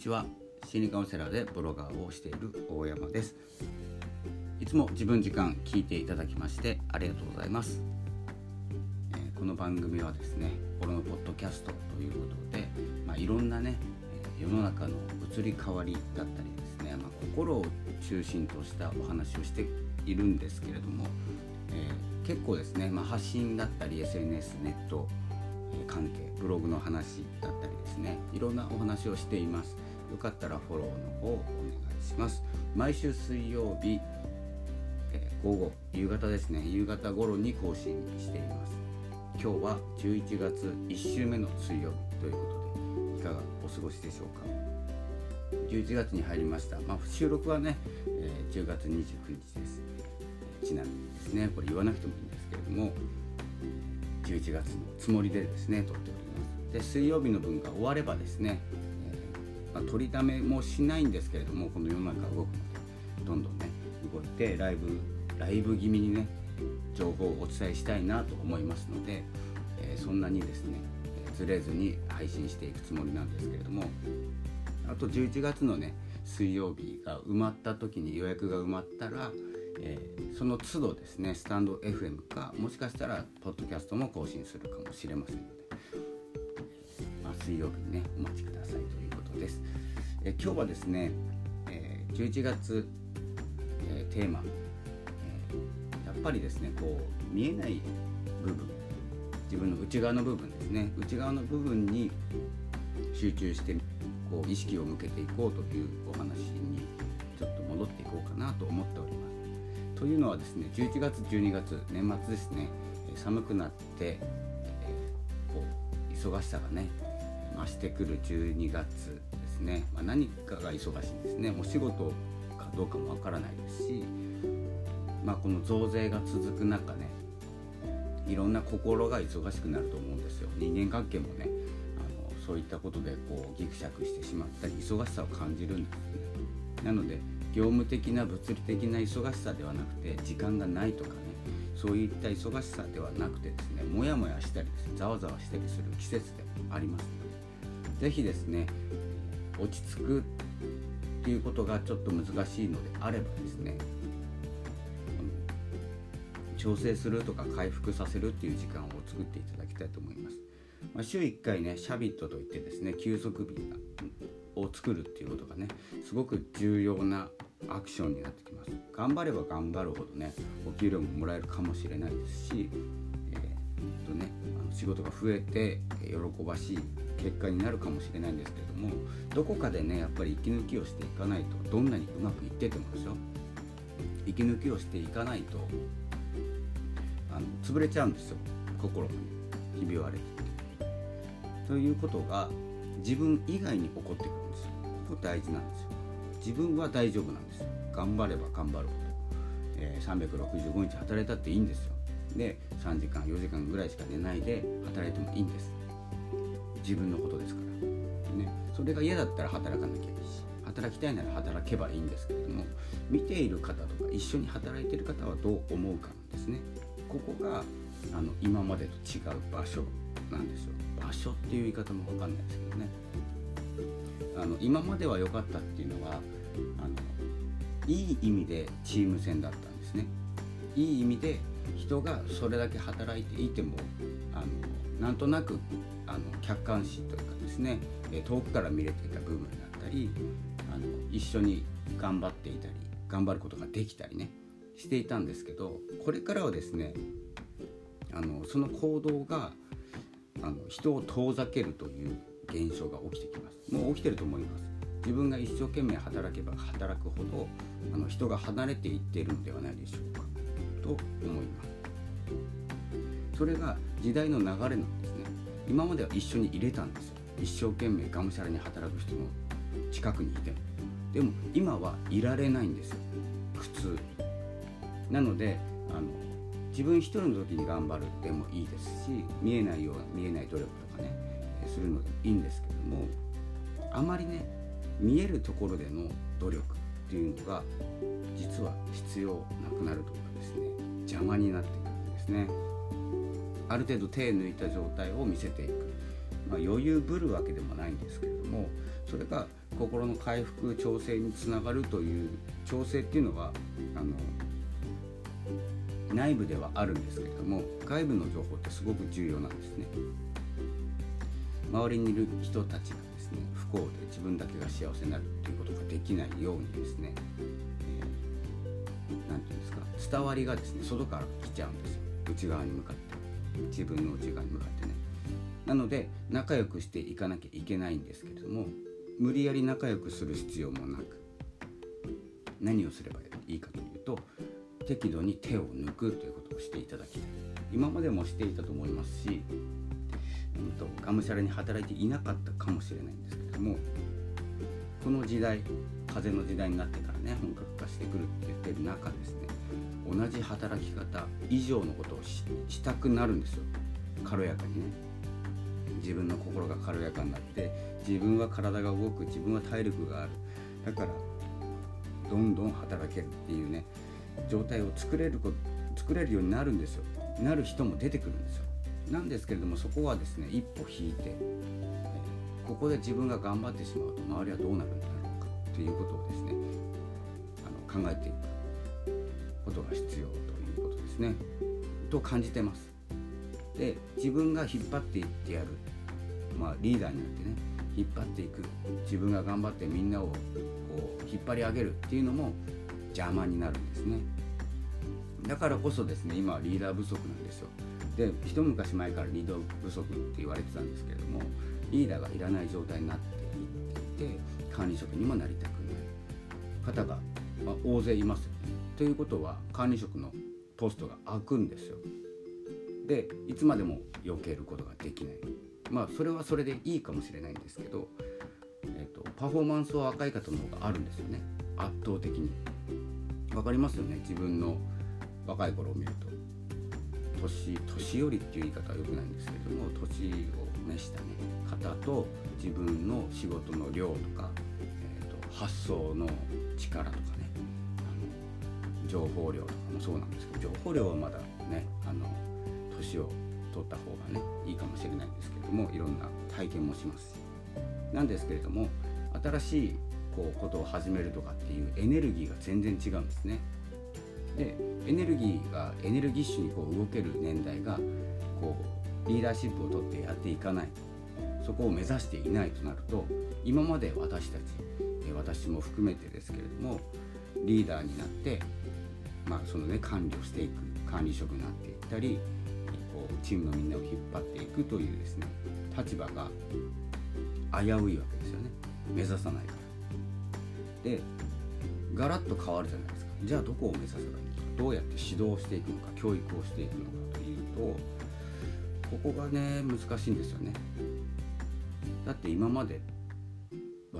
ちは。心理カウンセラーでブロガーをしている大山です。いつも自分時間聞いていただきましてありがとうございます、えー、この番組はですね心のポッドキャストということで、まあ、いろんなね世の中の移り変わりだったりですね、まあ、心を中心としたお話をしているんですけれども、えー、結構ですね、まあ、発信だったり SNS ネット関係ブログの話だったりですねいろんなお話をしています。よかったらフォローの方お願いします。毎週水曜日、えー、午後夕方ですね。夕方頃に更新しています。今日は11月1週目の水曜日ということでいかがお過ごしでしょうか？11月に入りました、まあ、収録はね、えー、10月29日です。ちなみにですねこれ言わなくてもいいんですけれども11月のつもりでですね撮っております。で水曜日の分が終わればですね、えー、まあ、取りだめもしないんですけれどもこの世の中動くのでどんどんね動いてライブライブ気味にね情報をお伝えしたいなと思いますので、えー、そんなにですねずれずに配信していくつもりなんですけれどもあと11月のね水曜日が埋まった時に予約が埋まったらえー、その都度ですねスタンド FM かもしかしたらポッドキャストも更新するかもしれませんので、まあ、水曜日にねお待ちくださいというです。え、今日はですね、え、11月、えテーマ、えやっぱりですねこう見えない部分自分の内側の部分ですね内側の部分に集中してこう意識を向けていこうというお話にちょっと戻っていこうかなと思っております。というのはですね11月12月年末ですね寒くなって、え、こう忙しさがね増してくる12月ですね、まあ、何かが忙しいんですね。お仕事かどうかもわからないですし、まあ、この増税が続く中ねいろんな心が忙しくなると思うんですよ。人間関係もねあのそういったことでこうギクシャクしてしまったり忙しさを感じるんですね。なので業務的な物理的な忙しさではなくて時間がないとかねそういった忙しさではなくてですねモヤモヤしたりですねざわざわしたりする季節でありますので是非ですね落ち着くっていうことがちょっと難しいのであればですね調整するとか回復させるっていう時間を作っていただきたいと思います。まあ、週1回ねシャビットといってですね休息日を作るっていうことがねすごく重要なアクションになってきます頑張れば頑張るほどねお給料ももらえるかもしれないですし、えー、とねあの仕事が増えて喜ばしい結果になるかもしれないんですけれどもどこかでねやっぱり息抜きをしていかないとどんなにうまくいっててもですよ。息抜きをしていかないとあの潰れちゃうんですよ。心がね。ひび割れて。ということが自分以外に起こってくるんですよ。ここ大事なんですよ。自分は大丈夫なんですよ。頑張れば頑張るほど、えー、365日働いたっていいんですよ。で3時間4時間ぐらいしか寝ないで働いてもいいんです。自分のことですから、ね、それが嫌だったら働かなきゃいいし働きたいなら働けばいいんですけれども見ている方とか一緒に働いている方はどう思うかなんですね。ここがあの今までと違う場所なんですよ。場所っていう言い方も分かんないですけどね。あの今までは良かったっていうのはあのいい意味でチーム戦だったんですね。いい意味で人がそれだけ働いていてもあのなんとなくあの客観視というかですね遠くから見れてた部分だったりあの一緒に頑張っていたり頑張ることができたりねしていたんですけどこれからはですねあのその行動があの人を遠ざけるという現象が起きてきます。もう起きてると思います。自分が一生懸命働けば働くほどあの人が離れていっているのではないでしょうかと思います。それが時代の流れなんですね。今までは一緒に入れたんですよ。一生懸命がむしゃらに働く人の近くにいても。でも今はいられないんですよ。普通なのであの自分一人の時に頑張るでもいいですし見えないような見えない努力とかねするのでいいんですけどもあまりね見えるところでの努力っていうのが実は必要なくなるというかですね。邪魔になってくるんですね。ある程度手抜いた状態を見せていく、まあ、余裕ぶるわけでもないんですけれどもそれが心の回復調整につながるという調整っていうのはあの内部ではあるんですけれども外部の情報ってすごく重要なんですね。周りにいる人たちがですね不幸で自分だけが幸せになるっていうことができないようにですね何、えー、て言うんですか伝わりがですね外から来ちゃうんですよ。内側に向かって。自分の内側に向かってね。なので仲良くしていかなきゃいけないんですけれども無理やり仲良くする必要もなく何をすればいいかというと適度に手を抜くということをしていただきたい。今までもしていたと思いますし、うんと、がむしゃらに働いていなかったかもしれないんですけれどもこの時代風の時代になってからね本格化してくるって言ってる中ですね同じ働き方以上のことをしたくなるんですよ。軽やかにね。自分の心が軽やかになって自分は体が動く自分は体力がある。だからどんどん働けるっていうね状態を作れる作れるようになるんですよ。なる人も出てくるんですよ。なんですけれどもそこはですね一歩引いて、ここで自分が頑張ってしまうと周りはどうなるんだろうかということをですねあの考えていくことが必要ということですね。と感じてます。で自分が引っ張っていってやる。まあリーダーになってね引っ張っていく。自分が頑張ってみんなをこう引っ張り上げる。っていうのも邪魔になるんですね。だからこそですね今はリーダー不足なんですよ。で一昔前からリーダー不足って言われてたんですけれどもリーダーがいらない状態になっていって管理職にもなりたくない。方が、まあ、大勢いますということは管理職のポストが空くんですよ。でいつまでも避けることができない。まあそれはそれでいいかもしれないんですけど、えーと、パフォーマンスは若い方の方があるんですよね。圧倒的に。分かりますよね？自分の若い頃を見ると。年年寄りっていう言い方は良くないんですけれども年を召した、ね、方と自分の仕事の量とか、えーと、発想の力とかね。情報量とかもそうなんですけど情報量はまだねあの年を取った方がねいいかもしれないんですけどもいろんな体験もしますしなんですけれども新しいこうことを始めるとかっていうエネルギーが全然違うんですね。でエネルギーがエネルギッシュにこう動ける年代がこうリーダーシップをとってやっていかないそこを目指していないとなると今まで私たち私も含めてですけれどもリーダーになって、まあそのね、管理をしていく管理職になっていったりこうチームのみんなを引っ張っていくというですね立場が危ういわけですよね。目指さないから。でガラッと変わるじゃないですか。じゃあどこを目指せばいいのか。どうやって指導していくのか教育をしていくのかというとここがね難しいんですよね。だって今まで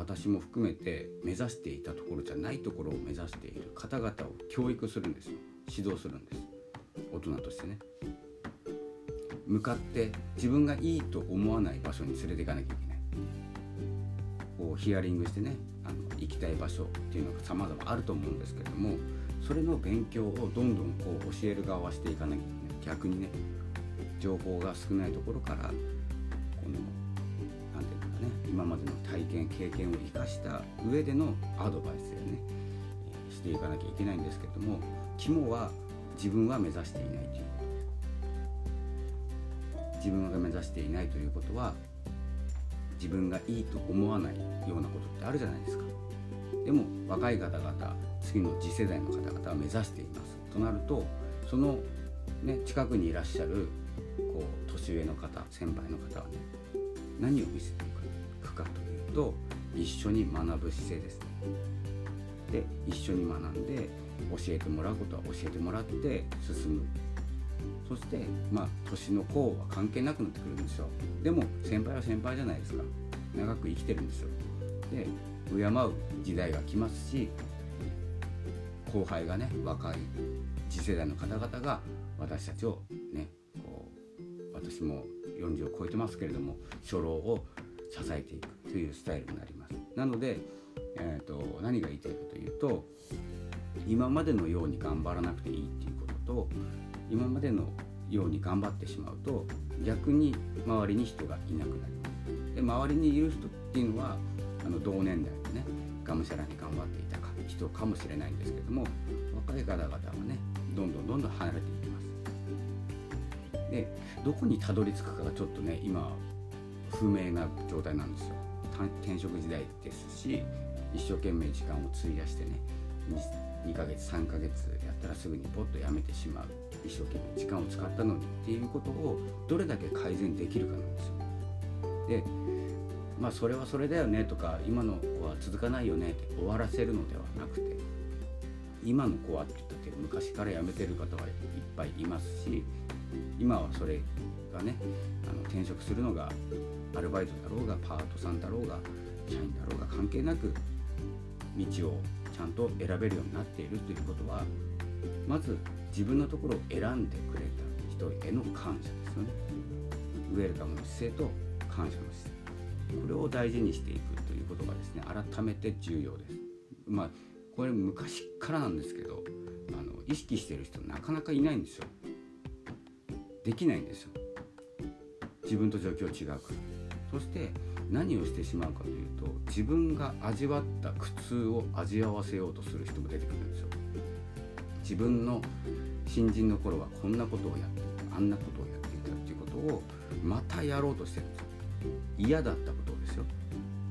私も含めて目指していたところじゃないところを目指している方々を教育するんですよ。指導するんです。大人としてね。向かって自分がいいと思わない場所に連れていかなきゃいけない。こうヒアリングしてねあの行きたい場所っていうのが様々あると思うんですけれどもそれの勉強をどんどんこう教える側はしていかなきゃいけない。逆にね情報が少ないところから今までの体験経験を生かした上でのアドバイスをねしていかなきゃいけないんですけども肝は自分は目指していないという。こと自分が目指していないということは自分がいいと思わないようなことってあるじゃないですか。でも若い方々次の次世代の方々は目指しています。となるとその、ね、近くにいらっしゃるこう年上の方先輩の方はね何を見せていくかというと一緒に学ぶ姿勢ですで一緒に学んで教えてもらうことは教えてもらって進む。そしてまあ年の功は関係なくなってくるんですよ。でも先輩は先輩じゃないですか。長く生きてるんですよ。で敬う時代が来ますし後輩がね若い次世代の方々が私たちをねこう私も40を超えてますけれども初老を支えていくというスタイルになります。なので、えーと、と何が言いたいかというと今までのように頑張らなくていいっていうことと今までのように頑張ってしまうと逆に周りに人がいなくなります。で周りにいる人っていうのはあの同年代でねがむしゃらに頑張っていたか人かもしれないんですけども若い方々はねどんどんどんどん離れていきます。でどこにたどり着くかがちょっとね今不明な状態なんですよ転職時代ですし一生懸命時間を費やしてね 2, 2ヶ月3ヶ月やったらすぐにポッとやめてしまう一生懸命時間を使ったのにっていうことをどれだけ改善できるかなんですよ。でまあそれはそれだよねとか今の子は続かないよねって終わらせるのではなくて今の子はって言ったって昔から辞めてる方はいっぱいいますし今はそれがねあの転職するのがアルバイトだろうがパートさんだろうが社員だろうが関係なく道をちゃんと選べるようになっているということはまず自分のところを選んでくれた人への感謝ですよね。ウェルカムの姿勢と感謝の姿勢。これを大事にしていくということがですね改めて重要です。まあこれ昔からなんですけどあの意識してる人なかなかいないんですよ。できないんですよ。自分と状況違うから。そして何をしてしまうかというと自分が味わった苦痛を味わわせようとする人も出てくるんですよ。自分の新人の頃はこんなことをやっていたあんなことをやっていたっていうことをまたやろうとしてるんですよ。嫌だったことですよ。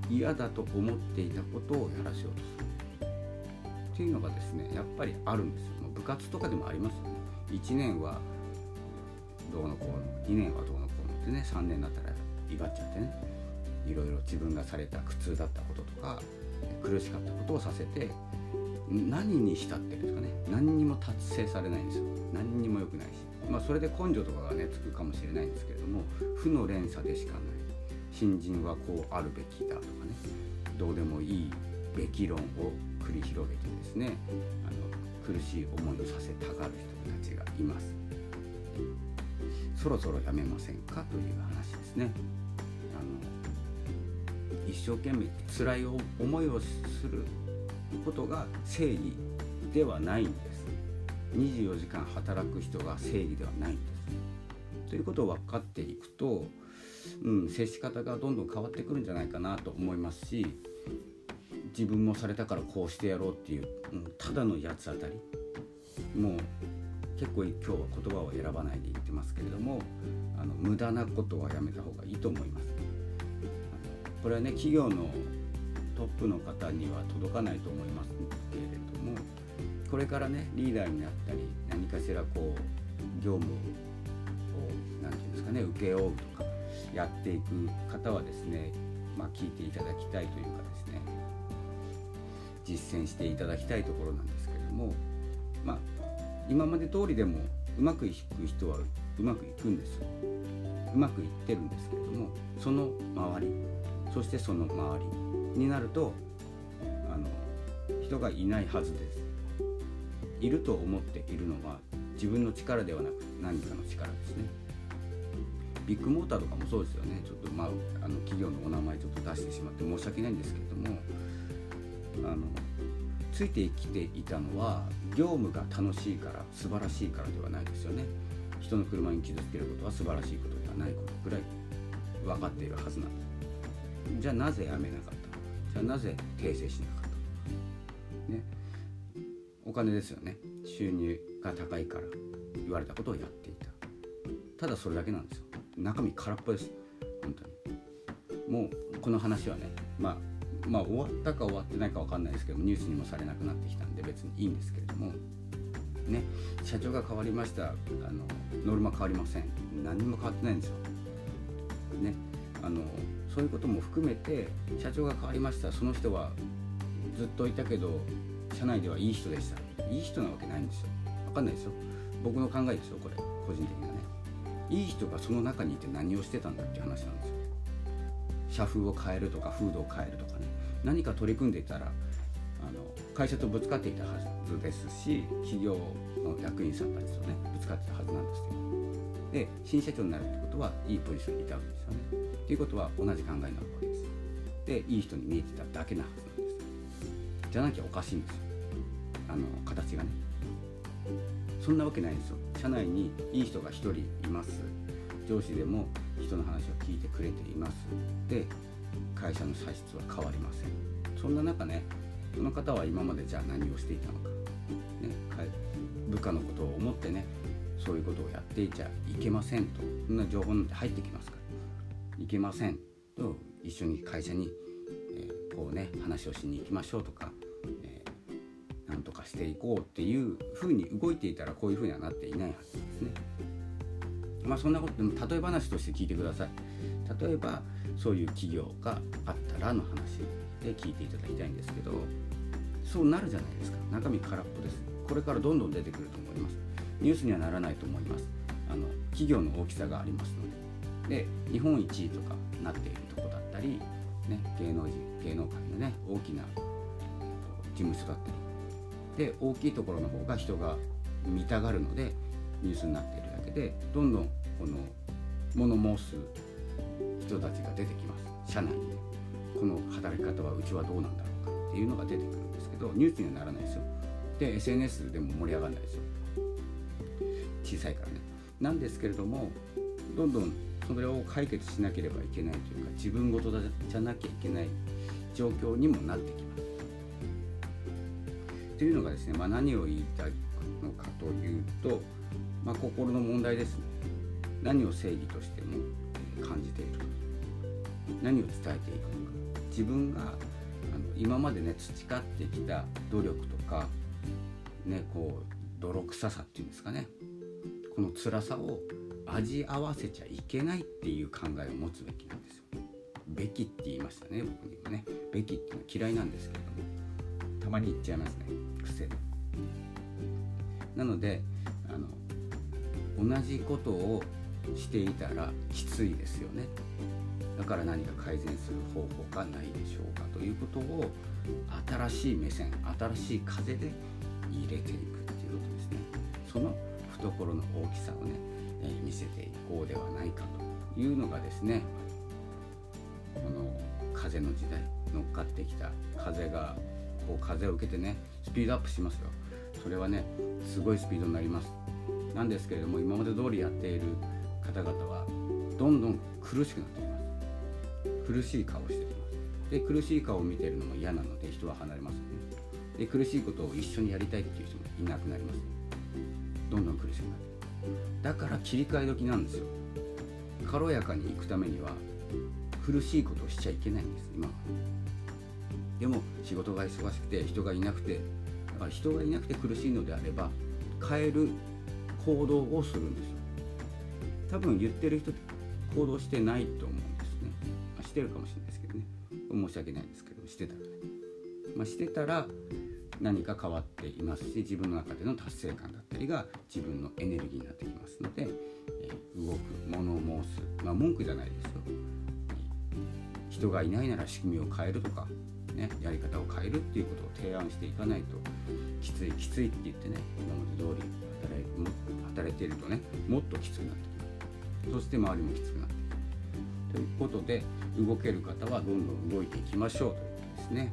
嫌だと思っていたことをやらせようとする。っていうのがですねやっぱりあるんですよ。部活とかでもありますね。1年はどうのこうの2年はどうのこうのってね3年になったら威張っちゃってね。いろいろ自分がされた苦痛だったこととか苦しかったことをさせて何にしたってるんですかね。何にも達成されないんですよ。何にも良くないし。まあそれで根性とかがねつくかもしれないんですけれども負の連鎖でしかない。新人はこうあるべきだとかね。どうでもいいべき論を繰り広げてですねあの苦しい思いをさせたがる人たちがいます。そろそろやめませんか？という話ですね。あの一生懸命辛い思いをすることが正義ではないんです。24時間働く人が正義ではないんです。ということを分かっていくと、うん、接し方がどんどん変わってくるんじゃないかなと思いますし自分もされたからこうしてやろうっていう、うん、ただの八つ当たり。もう結構今日は言葉を選ばないで言ってますけれどもあの無駄なことはやめた方がいいと思います。これはね企業のトップの方には届かないと思いますけれどもこれからねリーダーになったり何かしらこう業務を何て言うんですかね請け負うとかやっていく方はですねまあ、聞いていただきたいというかですね実践していただきたいところなんですけれども今まで通りでもうまくいく人はうまくいくんです。うまくいってるんですけれどもその周りそしてその周りになるとあの人がいないはずです。いると思っているのは自分の力ではなく何かの力ですね。ビッグモーターとかもそうですよね。ちょっとまああの企業のお名前ちょっと出してしまって申し訳ないんですけれどもあのついてきていたのは業務が楽しいから素晴らしいからではないですよね。人の車に傷つけることは素晴らしいことではないことぐらい分かっているはずなんですじゃあなぜ辞めなかったじゃあなぜ訂正しなかったね。お金ですよね。収入が高いから言われたことをやっていた。ただそれだけなんですよ。中身空っぽです。本当に。もうこの話はねまあまあ終わったか終わってないか分かんないですけどニュースにもされなくなってきたんで別にいいんですけれどもね社長が変わりました。あのノルマ変わりません。何も変わってないんですよ。ねあのそういうことも含めて社長が変わりました。その人はずっといたけど社内ではいい人でした。いい人なわけないんですよ。分かんないですよ。僕の考えですよこれ。個人的なね。いい人がその中にいて何をしてたんだっていう話なんですよ。社風を変えるとか風土を変えるとかね何か取り組んでいたらあの会社とぶつかっていたはずですし企業の役員さんたちとねぶつかってたはずなんですけどで新社長になるってことはいいポジションにいたわけですよね。ということは同じ考えになるわけです。でいい人に見えてただけなはずなんです。じゃなきゃおかしいんですよあの形がね。そんなわけないんですよ。社内にいい人が1人います。上司でも人の話を聞いてくれています。で会社の歳出は変わりません。そんな中ねその方は今までじゃあ何をしていたのか、ね、部下のことを思ってねそういうことをやっていちゃいけませんと。そんな情報なんて入ってきますから。いけませんと一緒に会社に、えー、こうね話をしに行きましょうとか、えー、なんとかしていこうっていうふうに動いていたらこういうふうにはなっていないはずですね。まあそんなことでも例え話として聞いてください。例えばそういう企業があったらの話で聞いていただきたいんですけどそうなるじゃないですか。中身空っぽです。これからどんどん出てくると思います。ニュースにはならないと思います。あの企業の大きさがありますので。で日本一位とかなっているとこだったり、ね、芸能人芸能界のね大きな事務所だったり。で大きいところの方が人が見たがるのでニュースになっているだけでどんどんこの物申す人たちが出てきます。社内にこの働き方はうちはどうなんだろうかっていうのが出てくるんですけどニュースにはならないですよ。で SNS でも盛り上がらないですよ。小さいからね。なんですけれどもどんどんそれを解決しなければいけないというか自分事じゃなきゃいけない状況にもなってきます。というのがですね、まあ、何を言いたいのかというと、まあ、心の問題ですね。何を正義としても感じているか何を伝えていくのか自分があの今までね培ってきた努力とかねこう泥臭さっていうんですかねこの辛さを味合わせちゃいけないっていう考えを持つべきなんですよ。べきって言いましたね僕にもね。べきっていうのは嫌いなんですけれどもたまに言っちゃいますね癖で。なのであの同じことをしていたらきついですよね。だから何か改善する方法がないでしょうかということを新しい目線新しい風で入れていくっていうことですね。その懐の大きさをね、えー、見せていこうではないかというのがですねこの風の時代乗っかってきた風がこう風を受けてねスピードアップしますよ。それはねすごいスピードになります。なんですけれども今まで通りやっている方々はどんどん苦しくなってきます。苦しい顔をしてきます。で苦しい顔を見てるのも嫌なので人は離れますよね。で苦しいことを一緒にやりたいっていう人もいなくなります。どんどん苦しくなるだから切り替え時なんですよ。軽やかに行くためには苦しいことをしちゃいけないんです今。でも仕事が忙しくて人がいなくてだから人がいなくて苦しいのであれば変える行動をするんですよ。多分言ってる人って行動してないと思うんですね、まあ、してるかもしれないですけどね。申し訳ないですけどしてたらね、まあ、してたら何か変わっていますし自分の中での達成感だったりが自分のエネルギーになってきますので、えー、動く物を申す。まあ文句じゃないですよ。人がいないなら仕組みを変えるとか、ね、やり方を変えるっていうことを提案していかないときついきついって言ってね今まで通り働い働いてるとねもっときつくなってきますそして周りもきつくなってくということで動ける方はどんどん動いていきましょうということですね。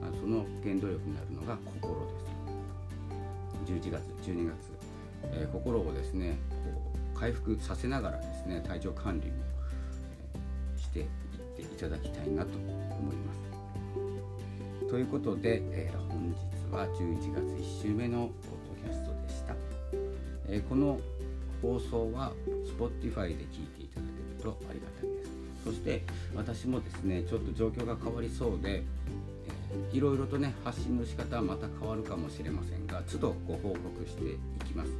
まあ、その原動力になるのが心です。11月12月、えー、心をですねこう回復させながらですね体調管理も、していっていただきたいなと思います。ということで、えー、本日は11月1週目のポッドキャストでした、えこの放送は Spotify で聞いていただけるとありがたいです。そして私もですねちょっと状況が変わりそうでいろいろとね発信の仕方はまた変わるかもしれませんが都度ご報告していきます。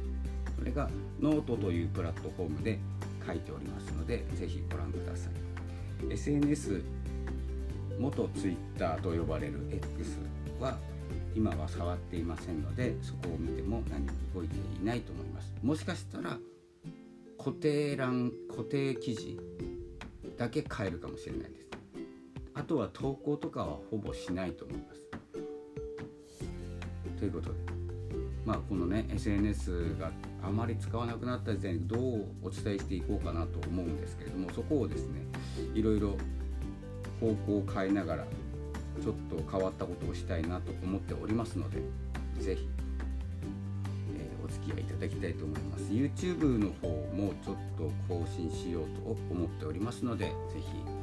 それがノートというプラットフォームで書いておりますのでぜひご覧ください。SNS 元 Twitter と呼ばれる X は今は触っていませんのでそこを見ても何も動いていないと思います。もしかしたら固定欄固定記事だけ変えるかもしれないですあとは投稿とかはほぼしないと思います。ということで、まあ、このね SNS があまり使わなくなった時点でどうお伝えしていこうかなと思うんですけれどもそこをですねいろいろ方向を変えながらちょっと変わったことをしたいなと思っておりますので是非、ただきたいと思います。YouTube の方もちょっと更新しようと思っておりますので是非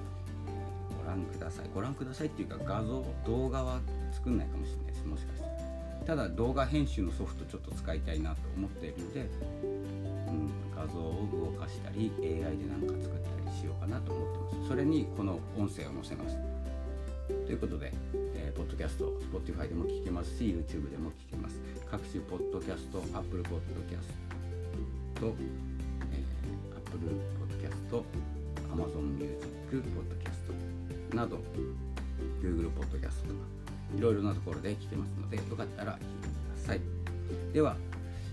覧ください。ご覧くださいっていうか画像動画は作んないかもしれないです。もしかしてただ動画編集のソフトちょっと使いたいなと思っているので、うん、画像を動かしたり AI で何か作ったりしようかなと思ってます。それにこの音声を載せます。ということで、えー、ポッドキャスト Spotify でも聞けますし YouTube でも聞けます。各種ポッドキャスト Apple Podcast と、えー、Apple Podcast Amazon Music Podcast など Google Podcast とかいろいろなところで聞けますのでよかったら聞いてください。では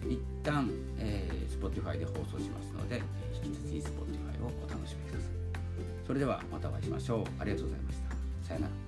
一旦、えー、Spotify で放送しますので引き続き Spotify をお楽しみください。それではまたお会いしましょう。ありがとうございました。さよなら。